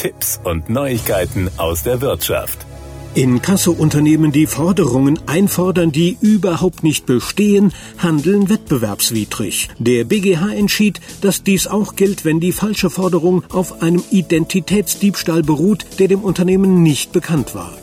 Tipps und Neuigkeiten aus der Wirtschaft. Inkasso-Unternehmen, die Forderungen einfordern, die überhaupt nicht bestehen, handeln wettbewerbswidrig. Der BGH entschied, dass dies auch gilt, wenn die falsche Forderung auf einem Identitätsdiebstahl beruht, der dem Unternehmen nicht bekannt war.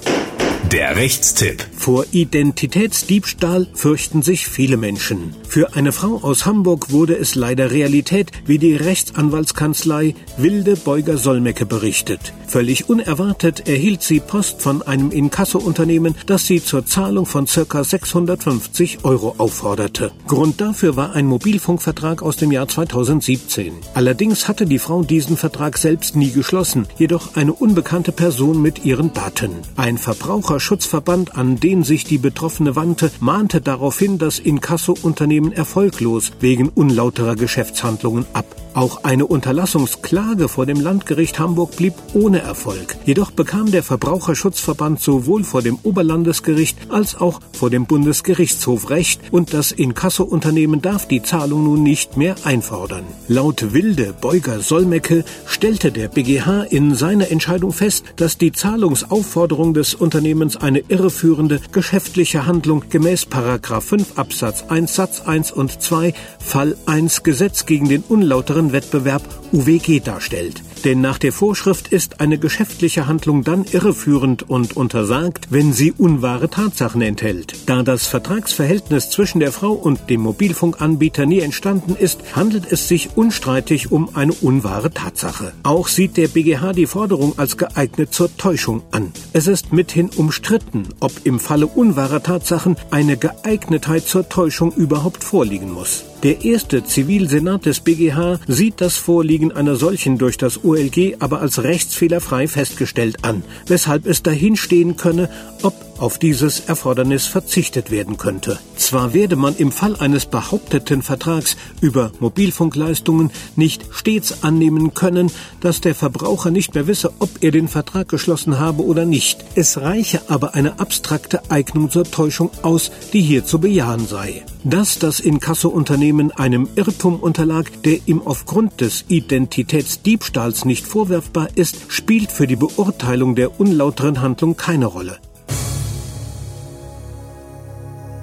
Der Rechtstipp. Vor Identitätsdiebstahl fürchten sich viele Menschen. Für eine Frau aus Hamburg wurde es leider Realität, wie die Rechtsanwaltskanzlei Wilde Beuger Solmecke berichtet. Völlig unerwartet erhielt sie Post von einem Inkasso-Unternehmen, das sie zur Zahlung von ca. 650 Euro aufforderte. Grund dafür war ein Mobilfunkvertrag aus dem Jahr 2017. Allerdings hatte die Frau diesen Vertrag selbst nie geschlossen, jedoch eine unbekannte Person mit ihren Daten. Ein Verbraucher Verbraucherschutzverband, an den sich die Betroffene wandte, mahnte darauf hin, dass Inkasso-Unternehmen erfolglos wegen unlauterer Geschäftshandlungen ab. Auch eine Unterlassungsklage vor dem Landgericht Hamburg blieb ohne Erfolg. Jedoch bekam der Verbraucherschutzverband sowohl vor dem Oberlandesgericht als auch vor dem Bundesgerichtshof Recht und das Inkasso-Unternehmen darf die Zahlung nun nicht mehr einfordern. Laut Wilde Beuger Solmecke stellte der BGH in seiner Entscheidung fest, dass die Zahlungsaufforderung des Unternehmens eine irreführende geschäftliche Handlung gemäß 5 Absatz 1 Satz 1 und 2 Fall 1 Gesetz gegen den unlauteren Wettbewerb UWG darstellt. Denn nach der Vorschrift ist eine geschäftliche Handlung dann irreführend und untersagt, wenn sie unwahre Tatsachen enthält. Da das Vertragsverhältnis zwischen der Frau und dem Mobilfunkanbieter nie entstanden ist, handelt es sich unstreitig um eine unwahre Tatsache. Auch sieht der BGH die Forderung als geeignet zur Täuschung an. Es ist mithin umstritten, ob im Falle unwahrer Tatsachen eine Geeignetheit zur Täuschung überhaupt vorliegen muss. Der erste Zivilsenat des BGH sieht das Vorliegen einer solchen durch das OLG aber als rechtsfehlerfrei festgestellt an, weshalb es dahinstehen könne, ob auf dieses Erfordernis verzichtet werden könnte. Zwar werde man im Fall eines behaupteten Vertrags über Mobilfunkleistungen nicht stets annehmen können, dass der Verbraucher nicht mehr wisse, ob er den Vertrag geschlossen habe oder nicht. Es reiche aber eine abstrakte Eignung zur Täuschung aus, die hier zu bejahen sei. Dass das Inkasso-Unternehmen einem Irrtum unterlag, der ihm aufgrund des Identitätsdiebstahls nicht vorwerfbar ist, spielt für die Beurteilung der unlauteren Handlung keine Rolle.